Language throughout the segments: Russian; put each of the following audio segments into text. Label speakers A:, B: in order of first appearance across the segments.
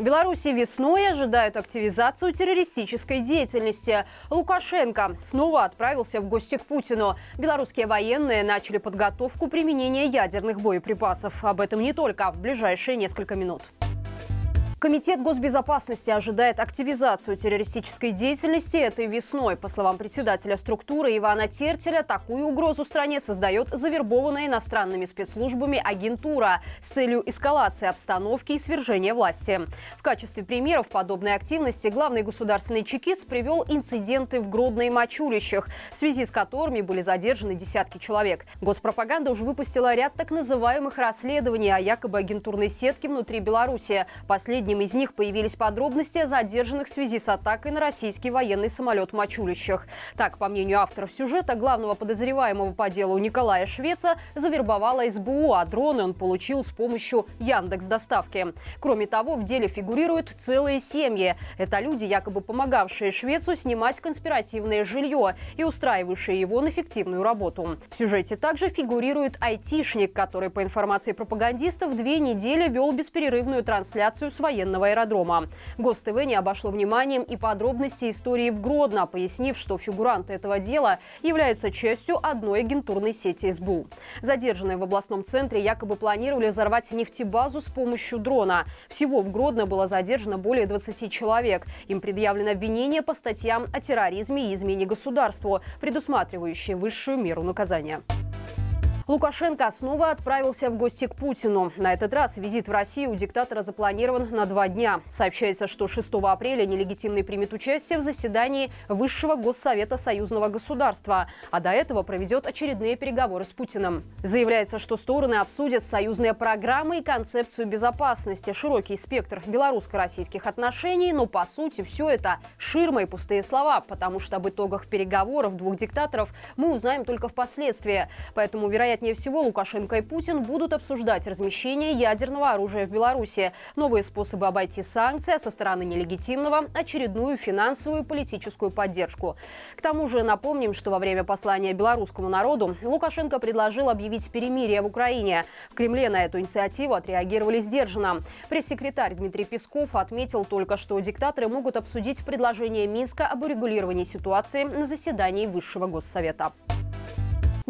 A: В Беларуси весной ожидают активизацию террористической деятельности. Лукашенко снова отправился в гости к Путину. Белорусские военные начали подготовку применения ядерных боеприпасов. Об этом не только в ближайшие несколько минут. Комитет госбезопасности ожидает активизацию террористической деятельности этой весной. По словам председателя структуры Ивана Тертеля, такую угрозу стране создает завербованная иностранными спецслужбами агентура с целью эскалации обстановки и свержения власти. В качестве примеров подобной активности главный государственный чекист привел инциденты в Гродно и Мачулищах, в связи с которыми были задержаны десятки человек. Госпропаганда уже выпустила ряд так называемых расследований о якобы агентурной сетке внутри Беларуси. Последний одним из них появились подробности о задержанных в связи с атакой на российский военный самолет в Мачулищах. Так, по мнению авторов сюжета, главного подозреваемого по делу Николая Швеца завербовала СБУ, а дроны он получил с помощью Яндекс доставки. Кроме того, в деле фигурируют целые семьи. Это люди, якобы помогавшие Швецу снимать конспиративное жилье и устраивавшие его на фиктивную работу. В сюжете также фигурирует айтишник, который, по информации пропагандистов, две недели вел бесперерывную трансляцию с военного аэродрома. ГосТВ не обошло вниманием и подробности истории в Гродно, пояснив, что фигуранты этого дела являются частью одной агентурной сети СБУ. Задержанные в областном центре якобы планировали взорвать нефтебазу с помощью дрона. Всего в Гродно было задержано более 20 человек. Им предъявлено обвинение по статьям о терроризме и измене государству, предусматривающие высшую меру наказания. Лукашенко снова отправился в гости к Путину. На этот раз визит в Россию у диктатора запланирован на два дня. Сообщается, что 6 апреля нелегитимный примет участие в заседании Высшего Госсовета Союзного государства, а до этого проведет очередные переговоры с Путиным. Заявляется, что стороны обсудят союзные программы и концепцию безопасности, широкий спектр белорусско-российских отношений, но по сути все это ширма и пустые слова, потому что об итогах переговоров двух диктаторов мы узнаем только впоследствии. Поэтому, вероятно, Вероятнее всего, Лукашенко и Путин будут обсуждать размещение ядерного оружия в Беларуси, новые способы обойти санкции, а со стороны нелегитимного очередную финансовую и политическую поддержку. К тому же напомним, что во время послания белорусскому народу Лукашенко предложил объявить перемирие в Украине. В Кремле на эту инициативу отреагировали сдержанно. Пресс-секретарь Дмитрий Песков отметил только, что диктаторы могут обсудить предложение Минска об урегулировании ситуации на заседании Высшего Госсовета.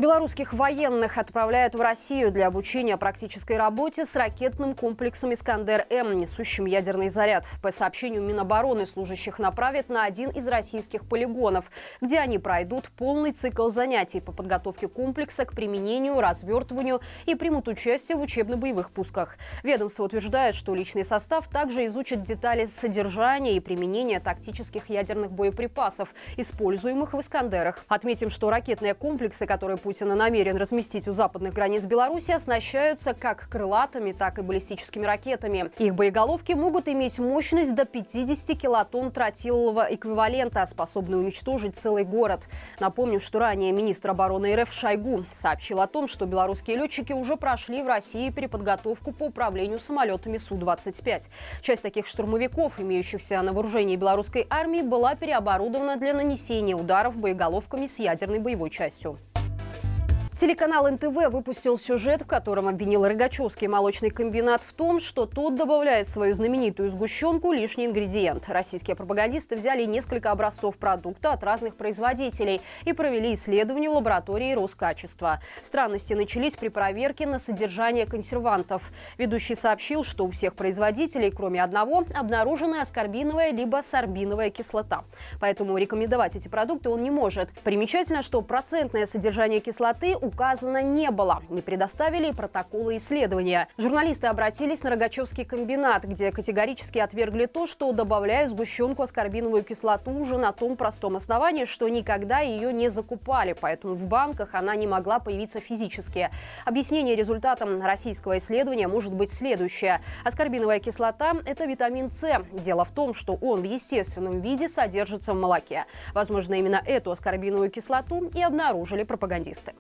A: Белорусских военных отправляют в Россию для обучения практической работе с ракетным комплексом «Искандер-М», несущим ядерный заряд. По сообщению Минобороны, служащих направят на один из российских полигонов, где они пройдут полный цикл занятий по подготовке комплекса к применению, развертыванию и примут участие в учебно-боевых пусках. Ведомство утверждает, что личный состав также изучит детали содержания и применения тактических ядерных боеприпасов, используемых в «Искандерах». Отметим, что ракетные комплексы, которые Путина намерен разместить у западных границ Беларуси, оснащаются как крылатыми, так и баллистическими ракетами. Их боеголовки могут иметь мощность до 50 килотонн тротилового эквивалента, способные уничтожить целый город. Напомним, что ранее министр обороны РФ Шойгу сообщил о том, что белорусские летчики уже прошли в России переподготовку по управлению самолетами Су-25. Часть таких штурмовиков, имеющихся на вооружении белорусской армии, была переоборудована для нанесения ударов боеголовками с ядерной боевой частью. Телеканал НТВ выпустил сюжет, в котором обвинил Рогачевский молочный комбинат в том, что тот добавляет в свою знаменитую сгущенку лишний ингредиент. Российские пропагандисты взяли несколько образцов продукта от разных производителей и провели исследование в лаборатории Роскачества. Странности начались при проверке на содержание консервантов. Ведущий сообщил, что у всех производителей, кроме одного, обнаружена аскорбиновая либо сорбиновая кислота. Поэтому рекомендовать эти продукты он не может. Примечательно, что процентное содержание кислоты у указано не было. Не предоставили и протоколы исследования. Журналисты обратились на Рогачевский комбинат, где категорически отвергли то, что добавляют сгущенку аскорбиновую кислоту уже на том простом основании, что никогда ее не закупали, поэтому в банках она не могла появиться физически. Объяснение результатам российского исследования может быть следующее. Аскорбиновая кислота – это витамин С. Дело в том, что он в естественном виде содержится в молоке. Возможно, именно эту аскорбиновую кислоту и обнаружили пропагандисты.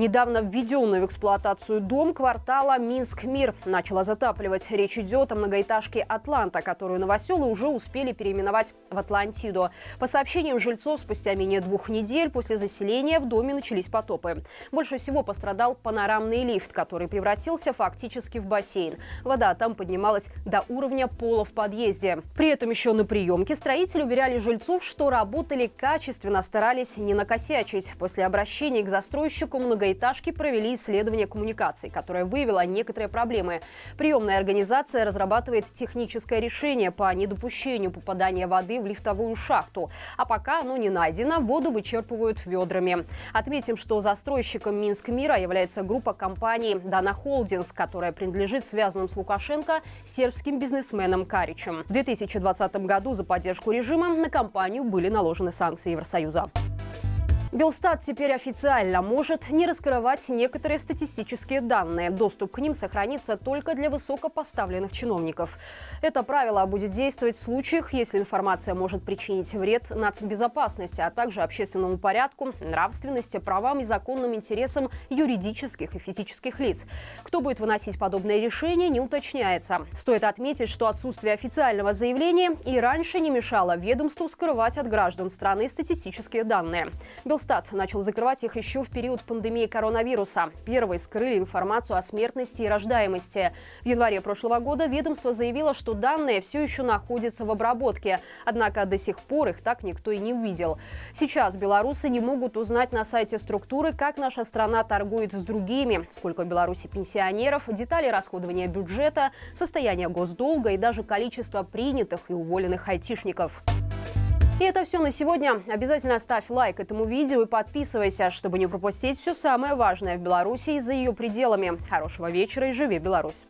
A: Недавно введенный в эксплуатацию дом квартала Минск-Мир начала затапливать. Речь идет о многоэтажке «Атланта», которую новоселы уже успели переименовать в Атлантиду. По сообщениям жильцов, спустя менее двух недель после заселения в доме начались потопы. Больше всего пострадал панорамный лифт, который превратился фактически в бассейн. Вода там поднималась до уровня пола в подъезде. При этом еще на приемке строители уверяли жильцов, что работали качественно, старались не накосячить. После обращения к застройщику многоэтажки многоэтажки провели исследование коммуникаций, которое выявило некоторые проблемы. Приемная организация разрабатывает техническое решение по недопущению попадания воды в лифтовую шахту. А пока оно не найдено, воду вычерпывают ведрами. Отметим, что застройщиком Минск Мира является группа компаний «Дана Холдинс», которая принадлежит связанным с Лукашенко сербским бизнесменом Каричем. В 2020 году за поддержку режима на компанию были наложены санкции Евросоюза. Белстат теперь официально может не раскрывать некоторые статистические данные. Доступ к ним сохранится только для высокопоставленных чиновников. Это правило будет действовать в случаях, если информация может причинить вред нацбезопасности, а также общественному порядку, нравственности, правам и законным интересам юридических и физических лиц. Кто будет выносить подобные решения, не уточняется. Стоит отметить, что отсутствие официального заявления и раньше не мешало ведомству скрывать от граждан страны статистические данные. Белстат начал закрывать их еще в период пандемии коронавируса. Первые скрыли информацию о смертности и рождаемости. В январе прошлого года ведомство заявило, что данные все еще находятся в обработке. Однако до сих пор их так никто и не увидел. Сейчас белорусы не могут узнать на сайте структуры, как наша страна торгует с другими, сколько в Беларуси пенсионеров, детали расходования бюджета, состояние госдолга и даже количество принятых и уволенных айтишников. И это все на сегодня. Обязательно ставь лайк этому видео и подписывайся, чтобы не пропустить все самое важное в Беларуси и за ее пределами. Хорошего вечера и живи Беларусь!